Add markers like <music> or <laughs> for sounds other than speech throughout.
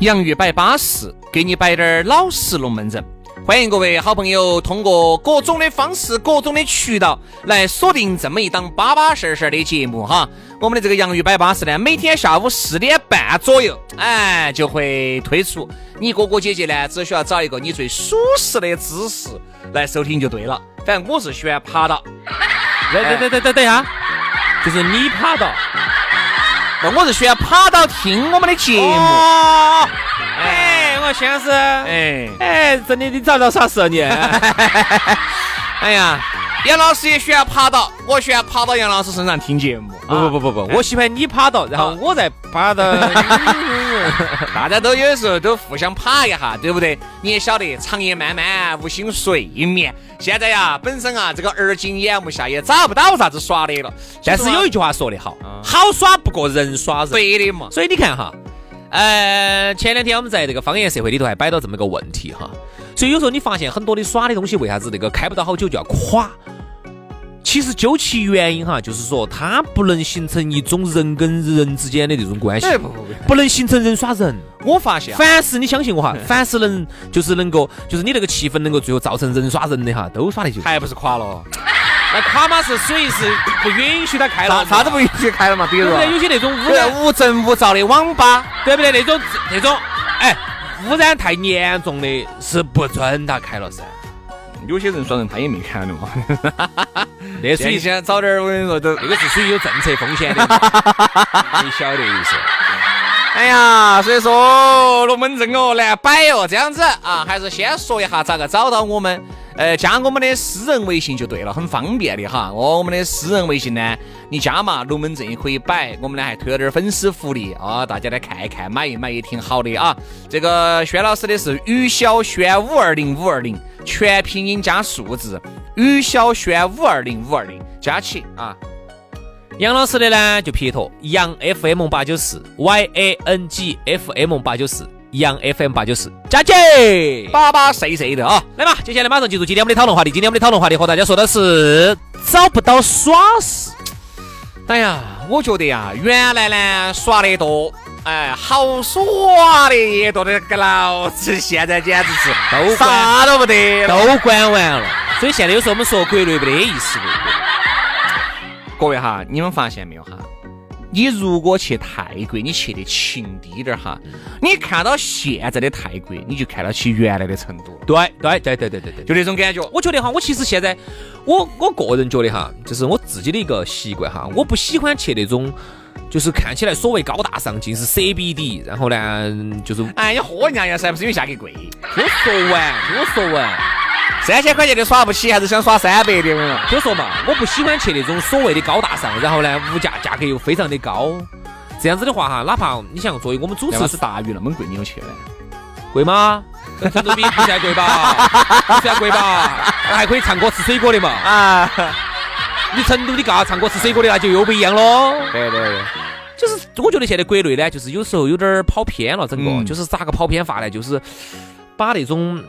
洋芋摆巴适，给你摆点儿老实龙门阵。欢迎各位好朋友通过各种的方式、各种的渠道来锁定这么一档巴巴适适的节目哈。我们的这个洋芋摆巴士呢，每天下午四点半左右，哎，就会推出。你哥哥姐姐呢，只需要找一个你最舒适的姿势来收听就对了。反正我是喜欢趴到。等等等等等等一下，就是你趴到。那我是需要趴到听我们的节目。哎，我先是，哎哎，真的，你找到啥事啊你？<laughs> 哎呀，<laughs> 杨老师也喜欢趴到，我喜欢趴到杨老师身上听节目。不不不不不，我喜欢你趴到，然后我再趴到。<laughs> 大家都有时候都互相趴一下，对不对？你也晓得，长夜漫漫无心睡眠。现在呀，本身啊，这个耳今眼目下也找不到啥子耍的了。但是有一句话说得好，好耍不过人耍人。对的嘛。所以你看哈，呃，前两天我们在这个方言社会里头还摆到这么个问题哈。所以有时候你发现很多的耍的东西，为啥子那个开不到好久就要垮？其实究其原因哈，就是说它不能形成一种人跟人之间的这种关系，不能形成人耍人。我发现，凡是你相信我哈，凡是能就是能够，就是你那个气氛能够最后造成人耍人的哈，都耍得就还不是垮了。<laughs> 那垮嘛是属于是不允许他开了，啥子不允许开了嘛。比如有些那种无证无照的网吧，对不对？那种那种，哎，污染太严重的是不准他开了噻。有些人耍人他也没看的嘛，<laughs> 那属于先早点，我跟你说都那个是属于有政策风险的，<laughs> 你晓得意思。哎呀，所以说龙门阵哦难摆哦，这样子啊，还是先说一下咋个找到我们。呃，加我们的私人微信就对了，很方便的哈。哦，我们的私人微信呢，你加嘛，龙门阵也可以摆。我们呢还推了点粉丝福利啊，大家来看一看，买一买也挺好的啊。这个轩老师的是于小轩五二零五二零，全拼音加数字，于小轩五二零五二零加起啊。杨老师的呢就撇脱，杨 FM 八九四，Y A N G F M 八九四。杨 FM 八九四，加姐，巴巴谁谁的啊！来嘛，接下来马上进入今天我们的讨论话题。今天我们的讨论话题和大家说的是找不到耍事。哎呀，我觉得呀，原来呢耍的多，哎，好耍的也多的个老子现在简直是都啥都不得，都关完了。所以现在有时候我们说国内没得意思。各位哈，你们发现没有哈？你如果去泰国，你去的勤滴点儿哈，你看到现在的泰国，你就看到起原来的成都。对对对对对对对，就那种感觉。我觉得哈，我其实现在，我我个人觉得哈，就是我自己的一个习惯哈，我不喜欢去那种，就是看起来所谓高大上，尽是 CBD，然后呢，就是，哎，你喝人家呀噻，不是因为价格贵。听我说完，听我说完。三千块钱的耍不起，还是想耍三百的？就说嘛，我不喜欢去那种所谓的高大上，然后呢，物价价格又非常的高。这样子的话哈，哪怕你想作为我们主持是大鱼那么贵，你有去呢？贵吗？成都比不算贵吧？不算贵吧？还可以唱歌吃水果的嘛？<laughs> 啊！你成都的嘎唱歌吃水果的那就又不一样喽。对对对，就是我觉得现在国内呢，就是有时候有点跑偏了，整个就是咋个跑偏法呢？就是把那种。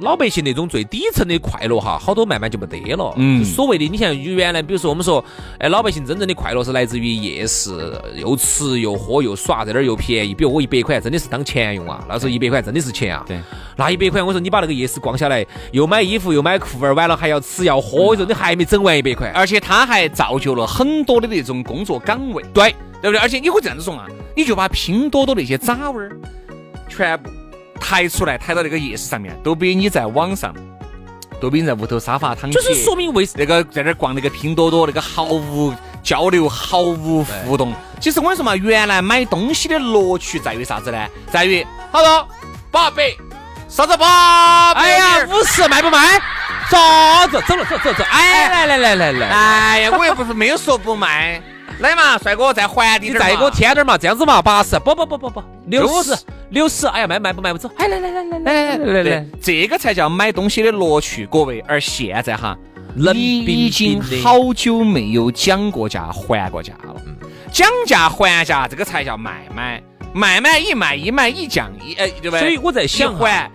老百姓那种最底层的快乐哈，好多慢慢就没得了。嗯所谓的你像原来，比如说我们说，哎，老百姓真正的快乐是来自于夜市，又吃又喝又耍，在那儿又便宜。比如我一百块真的是当钱用啊，那时候一百块真的是钱啊。对，那一百块，我说你把那个夜市逛下来，又买衣服又买裤儿，完了还要吃要喝，我说你还没整完一百块。而且它还造就了很多的那种工作岗位，对，对不对？而且你会这样子说啊，你就把拼多多那些渣味儿全部抬出来，抬到那个夜市上面，都比你在网上，都比你在屋头沙发躺起，就是说明为那个在那儿逛那个拼多多那个毫无交流、毫无互动。其实我跟你说嘛，原来买东西的乐趣在于啥子呢？在于好多八百，啥子八百？哎呀，五十卖不卖？啥子？走了，走走走！哎，来来来来来，哎呀，我又不是没有说不卖。来嘛，帅哥，再还你再给我添点儿嘛，这样子嘛，八十，不不不不不，六十六十，哎呀，卖卖不卖不走，哎来来来来来来来来，这个才叫买东西的乐趣，各位。而现在哈，冷你冰已经好久没有讲过价、还过价了。讲价还价，这个才叫卖买，卖买一卖一卖一降一，哎，对不对？所以我在想还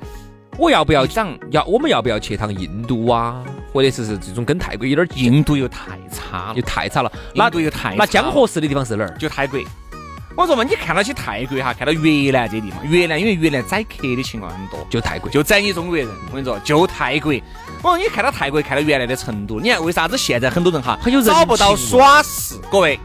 我要不要一涨？要我们要不要去趟印度啊？或者是是这种跟泰国有点近，印度又太差了又，太差了。那印度又太那江河市的地方是哪儿？就泰国。我说嘛，你看到起泰国哈，看到越南这地方，越南因为越南宰客的情况很多，就泰国。就宰你中国人。我跟你说，就泰国。我说你看到泰国，看到原来的成都，你看为啥子现在很多人哈很有人找不到耍事？各位，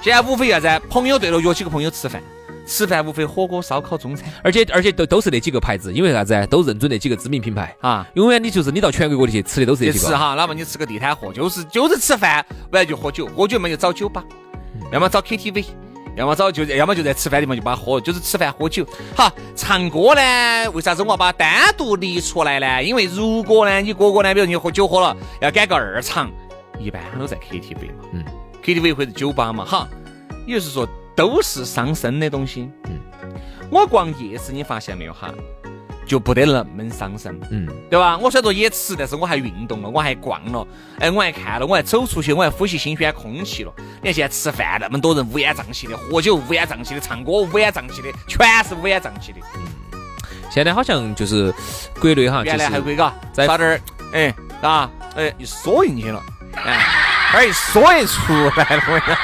现在无非啥子？朋友对了，约几个朋友吃饭，吃饭无非火锅、烧烤、中餐而且而且都都是那几个牌子，因为啥子？都认准那几个知名品牌。啊。永远你就是你到全国各地去吃的都是这几个。去吃哈，哪怕你吃个地摊货，就是就是吃饭，不然就喝酒，喝酒嘛就找酒吧，要么找 KTV，要么找就要么就在吃饭地方就把它喝，就是吃饭喝酒。好，唱歌呢，为啥子我要把它单独立出来呢？因为如果呢，你哥哥呢，比如你喝酒喝了，要赶个二场，一般都在 KTV 嘛，嗯，KTV 或者酒吧嘛，哈，也就是说都是伤身的东西。嗯，我逛夜市，你发现没有哈，就不得那么伤身。嗯，对吧？我虽然说也吃，但是我还运动了，我还逛了，哎，我还看了，我还走出去，我还呼吸新鲜空气了。你看现在吃饭那么多人乌烟瘴气的，喝酒乌烟瘴气的，唱歌乌烟瘴气的，全是乌烟瘴气的。嗯现在好像就是国内哈，原来还会嘎，在撒点儿，哎，啊，哎，一缩进去了，哎，这儿一出来了，我跟你说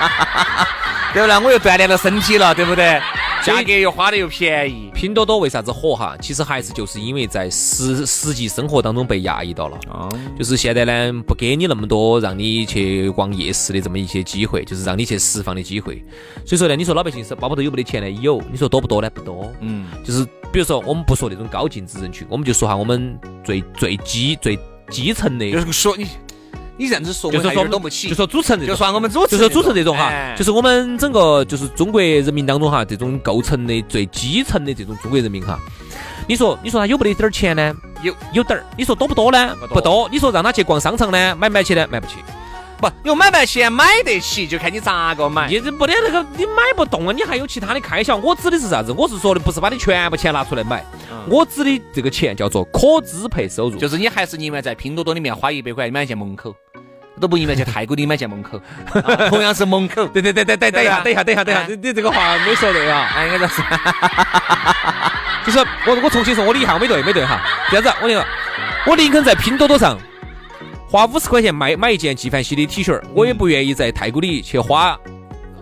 对不对？我又锻炼了身体了，对不对？价格又花的又便宜。拼多多为啥子火哈？其实还是就是因为在实实际生活当中被压抑到了。哦，就是现在呢，不给你那么多让你去逛夜市的这么一些机会，就是让你去释放的机会。所以说呢，你说老百姓是包包头有没得钱呢？有。你说多不多呢？不多。嗯，就是比如说，我们不说那种高净值人群，我们就说哈，我们最最基最基层的，就是说你，你这样子说，就是说懂不起。就说主持人这就种。算我们主持就说组成这种哈哎，就是我们整个就是中国人民当中哈，这种构成的最基层的这种中国人民哈，你说你说他有没得点儿钱呢？有有点儿。你说多不多呢？不多不多。你说让他去逛商场呢，买不买起呢？买不起。不用买不起，买得起，就看你咋个买。你这没得那个，你买不动啊，你还有其他的开销。我指的是啥子？我是说的不是把你全部钱拿出来买，我指的这个钱叫做可支配收入。就是你还是宁愿在拼多多里面花一百块买一件门口，都不宁愿去泰国里买件门口，啊 <laughs> 同样是门口。对对对对对，等一下，等一下，等一下，等一下，哎你你这个话没说对啊。哎，应该是。<laughs> 就是我我重新说，我理一下，我没对没对哈。这样子，我跟你说，我宁肯在拼多多上花五十块钱买买一件纪梵希的 T 恤，我也不愿意在太古里去花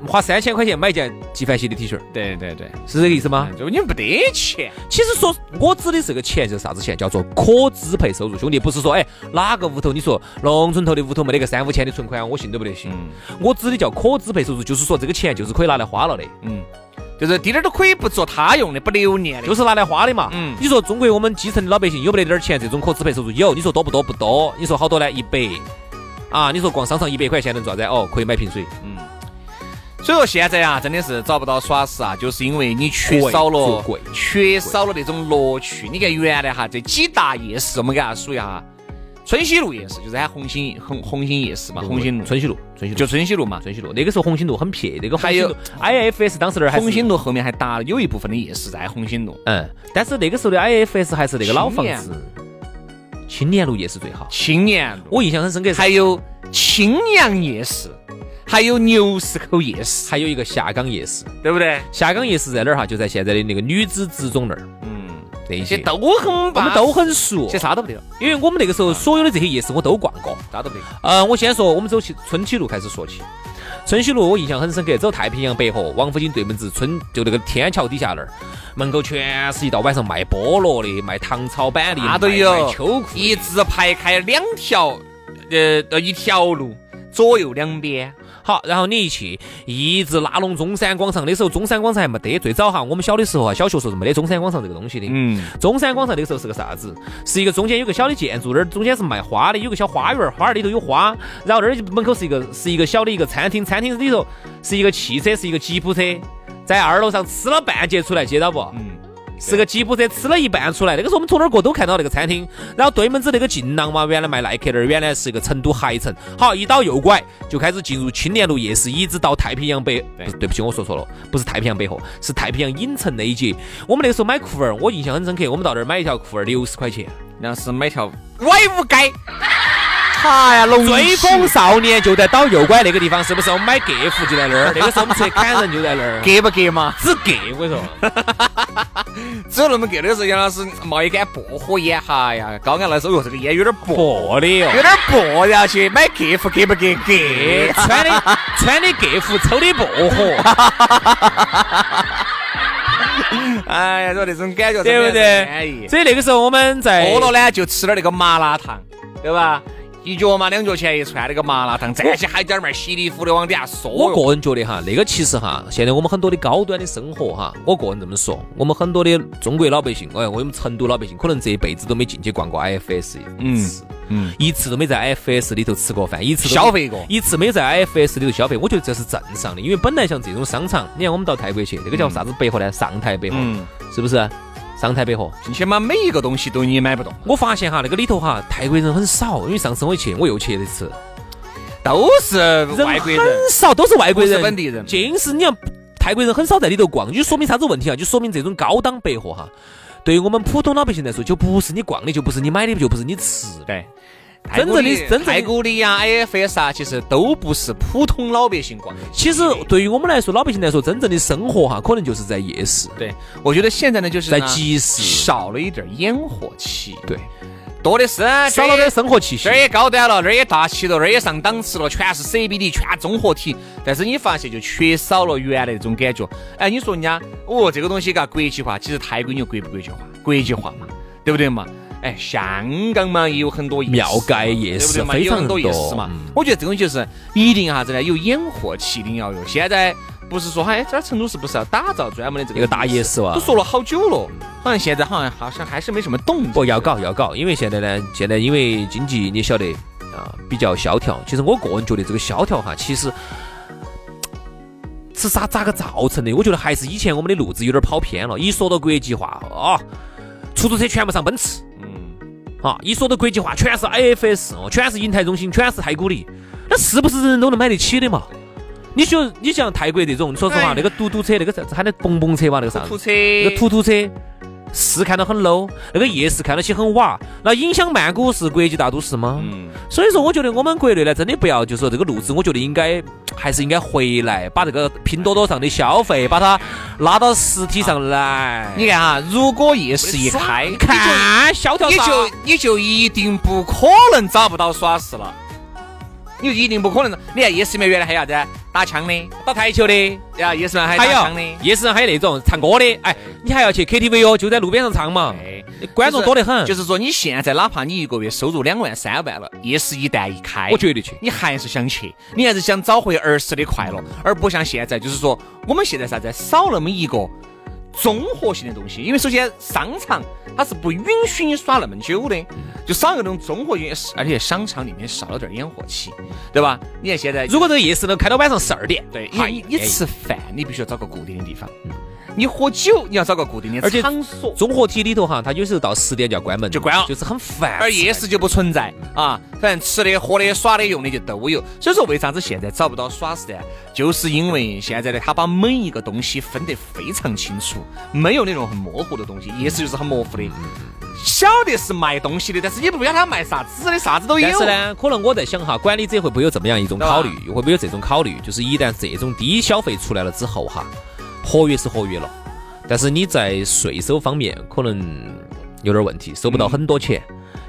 花三千块钱买一件纪梵希的 T 恤，对对对，是这个意思吗？就你不得钱。其实说，我指的这个钱是啥子钱？叫做可支配收入，兄弟，不是说哎哪个屋头你说农村头的屋头没得个三五千的存款，我信都不得信。我指的叫可支配收入，就是说这个钱就是可以拿来花了的，嗯，就是滴点儿都可以不做他用的，不留念的。就是拿来花的嘛。嗯你说中国我们基层的老百姓有没得点儿钱？这种可支配收入有，你说多不多？不多。你说好多呢？一百啊，你说逛商场一百块钱能做啥子？哦，可以买瓶水。嗯所以说现在啊，真的是找不到耍事啊，就是因为你缺少了缺少了那种乐趣。你看原来哈这几大夜市，我们给大家数一下哈，春熙路夜市就是喊红星红红星夜市嘛，红星路春熙路，春熙路就春熙路嘛。春熙路。那个时候红星路很撇，那个还有 IFS 当时那儿还红星路后面还搭了有一部分的夜市在红星路，嗯，但是那个时候的 IFS 还是那个老房子，青年路夜市最好。青年路，我印象很深刻还有青阳夜市，还有牛市口夜市，还有一个下岗夜市，对不对？下岗夜市在哪儿哈？就在现在的那个女子职中那儿。嗯，那些些都很我，们都很熟些，啥都不得了，因为我们那个时候所有的这些夜市我都逛过。啥都不得。呃，我先说我们走起春熙路开始说起。春熙路我印象很深刻，走太平洋百货，王府井对门子春就那个天桥底下那儿，门口全是一到晚上卖菠萝的，卖糖炒板栗，那都卖有秋裤的，一直排开两条，呃，呃一条路，左右两边。好，然后你一去，一直拉拢中山广场。那时候中山广场还没得，最早哈，我们小的时候啊，小学时候是没得中山广场这个东西的。嗯，中山广场那个时候是个啥子？是一个中间有个小的建筑，那儿中间是卖花的，有个小花园，花园里头有花。然后那儿门口是一个是一个小的一个餐厅，餐厅里头是一个汽车，是一个吉普车，在二楼上吃了半截出来，接到不？嗯，是个吉普车吃了一半出来，那个时候我们从哪儿过都看到那个餐厅，然后对门子那个劲浪嘛，原来卖耐克的，原来是一个成都海城。好，一到右拐就开始进入青年路夜市，一直到太平洋北，不是对不起，我说错了，不是太平洋北河，是太平洋影城那一节。我们那个时候买裤儿，我印象很深刻，我们到那儿买一条裤儿六十块钱。那是买条歪五街。哎呀，龙追风少年就在倒右拐那个地方，是不是？我们买格服就在那儿，<laughs> 那个时候我们出去砍人就在那儿，格不格嘛？只格，我跟你说。<laughs> 只有那么隔的时候，杨老师冒一杆薄荷烟，哈呀，高安那时候哟，这个烟有点薄，薄的哟有。点薄然后去买格服，格不格？格。穿的 <laughs> 穿的格服，抽的薄荷，哎呀，说那种感觉对不对？所以那个时候我们在饿了呢，就吃点那个麻辣烫，对吧？一脚嘛，两脚钱一串那个麻辣烫，站起海点儿面，稀里糊涂往底下嗦。我个人觉得哈，那个其实哈，现在我们很多的高端的生活哈，我个人这么说，我们很多的中国老百姓，哎，我们成都老百姓，可能这一辈子都没进去逛过 IFS 一次，嗯，一次都没在 IFS 里头吃过饭，一次消费过一次没在 IFS 里头消费，我觉得这是正常的，因为本来像这种商场，你看我们到泰国去，那个叫啥子百货呢？上台百货，嗯是不是？上泰百货，进去嘛，每一个东西都你买不动，我发现哈，那个里头哈，泰国人很少，因为上次我一去，我又去了一次，都是外国人。很少，都是外国人，本地人尽是你看泰国人很少在里头逛，就说明啥子问题啊？就说明这种高档百货哈，对于我们普通老百姓来说，就不是你逛的，就不是你买的，就不是你吃的。对，真正的真太古里呀、IFS 啊，其实都不是普通老百姓逛的。其实对于我们来说，老百姓来说，真正的生活哈，可能就是在夜市，对，我觉得现在呢，就是在集市，少了一点烟火气，对，多的是少了点生活气息这儿。也高端了，这儿也大气了，这儿也上档次了，全是 CBD，全综合体。但是你发现就缺少了原来那种感觉。哎，你说人家哦，这个东西嘎国际化，其实泰国你国不国际化？国际化嘛，对不对嘛？哎，香港嘛也有很多庙街夜市？非常多夜市嘛。我觉得这种就是一定啥子呢？有烟火气，一定要有。现在不是说哎，这儿成都是不是要打造专门的这个一个大夜市哇都说了好久了，好像现在好像好像还是没什么动静。不要搞要搞，因为现在呢，现在因为经济你晓得啊比较萧条。其实我个人觉得这个萧条哈，其实是啥咋个造成的？我觉得还是以前我们的路子有点跑偏了。一说到国际化啊，出租车全部上奔驰，嗯，啊，一说到国际化全是 IFS 哦，全是银泰中心，全是太古里，那是不是人人都能买得起的嘛？你说你像泰国这种，说实话，哎那个嘟嘟车，那个啥子喊的蹦蹦车吧，那个啥子土？车，那个突突车是看到很 low，那个夜市看到起很瓦，那影响曼谷是国际大都市吗？嗯，所以说，我觉得我们国内呢，真的不要就说这个路子，我觉得应该还是应该回来，把这个拼多多上的消费，把它拉到实体上来。你看哈，如果夜市一开，看萧条啥你就你就一定不可能找不到耍事了，你就一定不可能。你看夜市里面原来还有啥子打枪的，打台球的，呀，夜市里面还还有打枪的。夜市上还有那种唱歌的，哎，你还要去 KTV 哦，就在路边上唱嘛，哎观众多得很。就是说，你现在哪怕你一个月收入两万、三万了，夜市一旦一开，我绝对去。你还是想去，你还是想找回儿时的快乐，而不像现在，就是说我们现在啥子少那么一个综合性的东西。因为首先商场它是不允许你耍那么久的，就少一个那种综合性，而且商场里面少了点烟火气，对吧？你看现在如果这个夜市能开到晚上十二点，对，嗨你你哎吃饭你必须要找个固定的地方，你喝酒你要找个固定的而且场所。综合体里头哈，它有时候到十点就要关门，就关了就是很烦。而夜市就不存在啊，反正吃的、喝的、耍的、用的就都有。所以说，为啥子现在找不到耍事呢？就是因为现在呢，他把每一个东西分得非常清楚，没有那种很模糊的东西。意思就是很模糊的，晓得是卖东西的，但是也不晓得他卖啥子的，啥子都有。但是呢，可能我在想哈，管理者会不会有这么样一种考虑，会不会有这种考虑？就是一旦这种低消费出来了之后哈，合约是合约了，但是你在税收方面可能有点问题，收不到很多钱。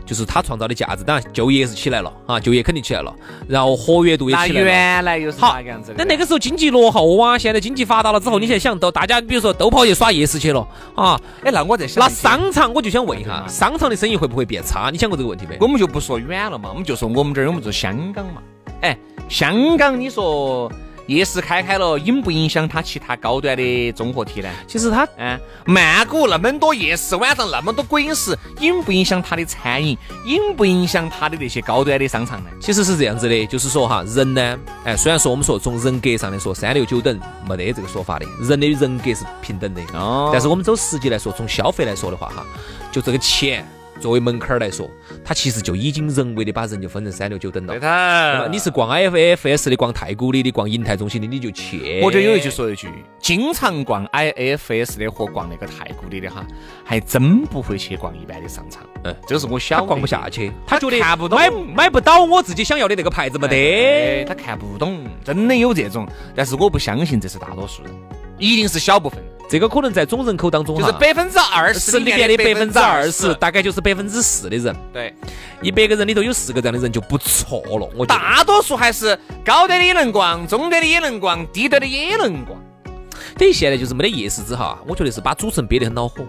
就是他创造的价值，当然就业是起来了啊，就业肯定起来了，然后活跃度也起来了。原来又是好那个样子的。那那个时候经济落后啊，现在经济发达了之后，你现在想到大家比如说都跑去耍夜市去了啊，哎，那我在想，那商场我就想问一下，商场的生意会不会变差？你想过这个问题没？我们就不说远了嘛，我们就说我们这儿，我们说香港嘛。哎，香港，你说。夜市开开了，影不影响它其他高端的综合体呢？其实它，嗯，曼谷那么多夜市，晚上那么多鬼影视，影不影响它的餐饮？影不影响它的那些高端的商场呢？其实是这样子的，就是说哈，人呢，哎，虽然说我们说从人格上来说三六九等没得这个说法的，人的人格是平等的，哦，但是我们走实际来说，从消费来说的话哈，就这个钱。作为门槛儿来说，它其实就已经人为的把人就分成三六九等了。对头，你是逛 IFS 的、逛太古里的、逛银泰中心的，你就去。我这有一句说一句，经常逛 IFS 的和逛那个太古里的哈，还真不会去逛一般的商场。嗯，这是我小逛不下去，他觉得看不懂，买买不到我自己想要的那个牌子没得，他看不懂，真的有这种。但是我不相信这是大多数人，一定是小部分。这个可能在总人口当中就是百分之二十里面的百分之二十，大概就是百分之四的人。对，一百个人里头有四个这样的人就不错了。我大多数还是高端的也能逛，中端的也能逛，低端的也能逛。等于现在就是没得夜市之后，我觉得是把主持人憋得很恼火。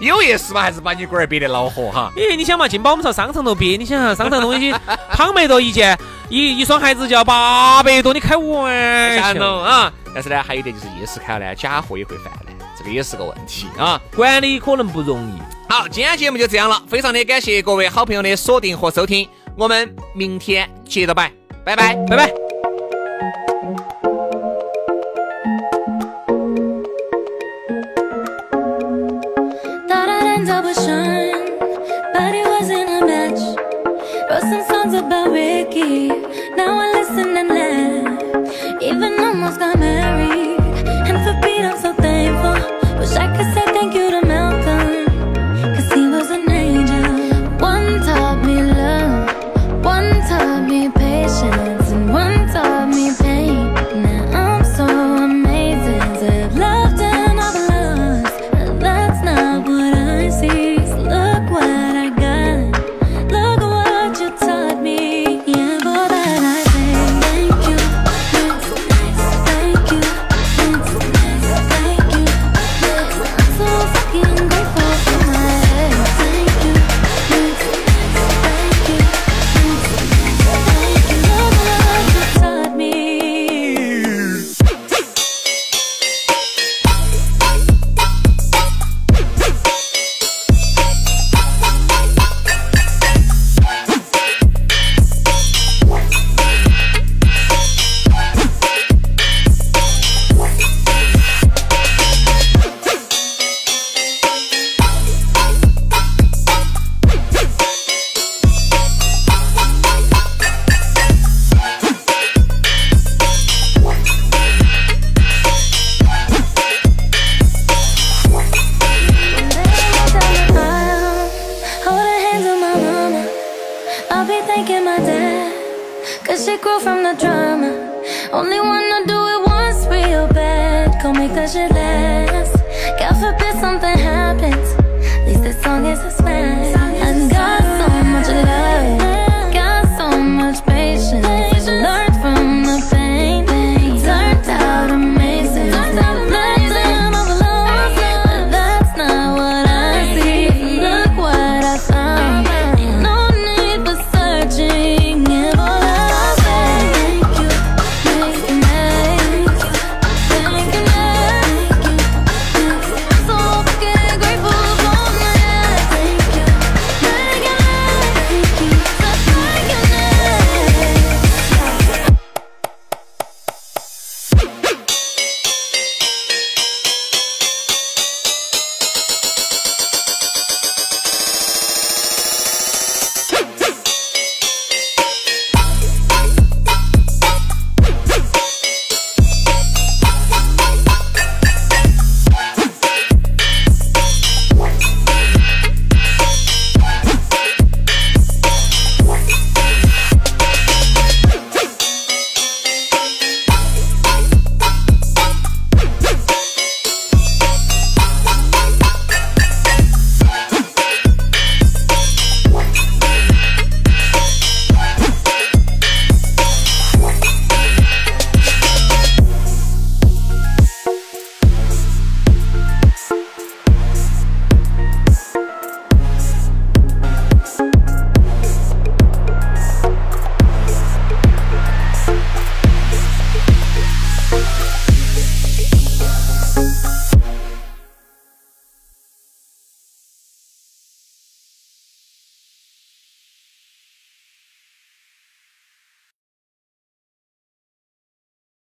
有夜市嘛，还是把你龟儿憋得恼火哈？咦，你想嘛，进宝我们朝商场头憋，你想想商场东西，胖没多一件，一一双鞋子就要八百多，你开玩笑啊？但是呢，还有一点就是夜市开了呢，假货也会泛滥，这个也是个问题啊，管理可能不容易。好，今天节目就这样了，非常的感谢各位好朋友的锁定和收听，我们明天接着摆，拜拜，拜拜。would shine, but it wasn't a match. Wrote some songs about Ricky, now I listen and laugh. Even almost got married, and for Pete I'm so thankful. Wish I could say thank you to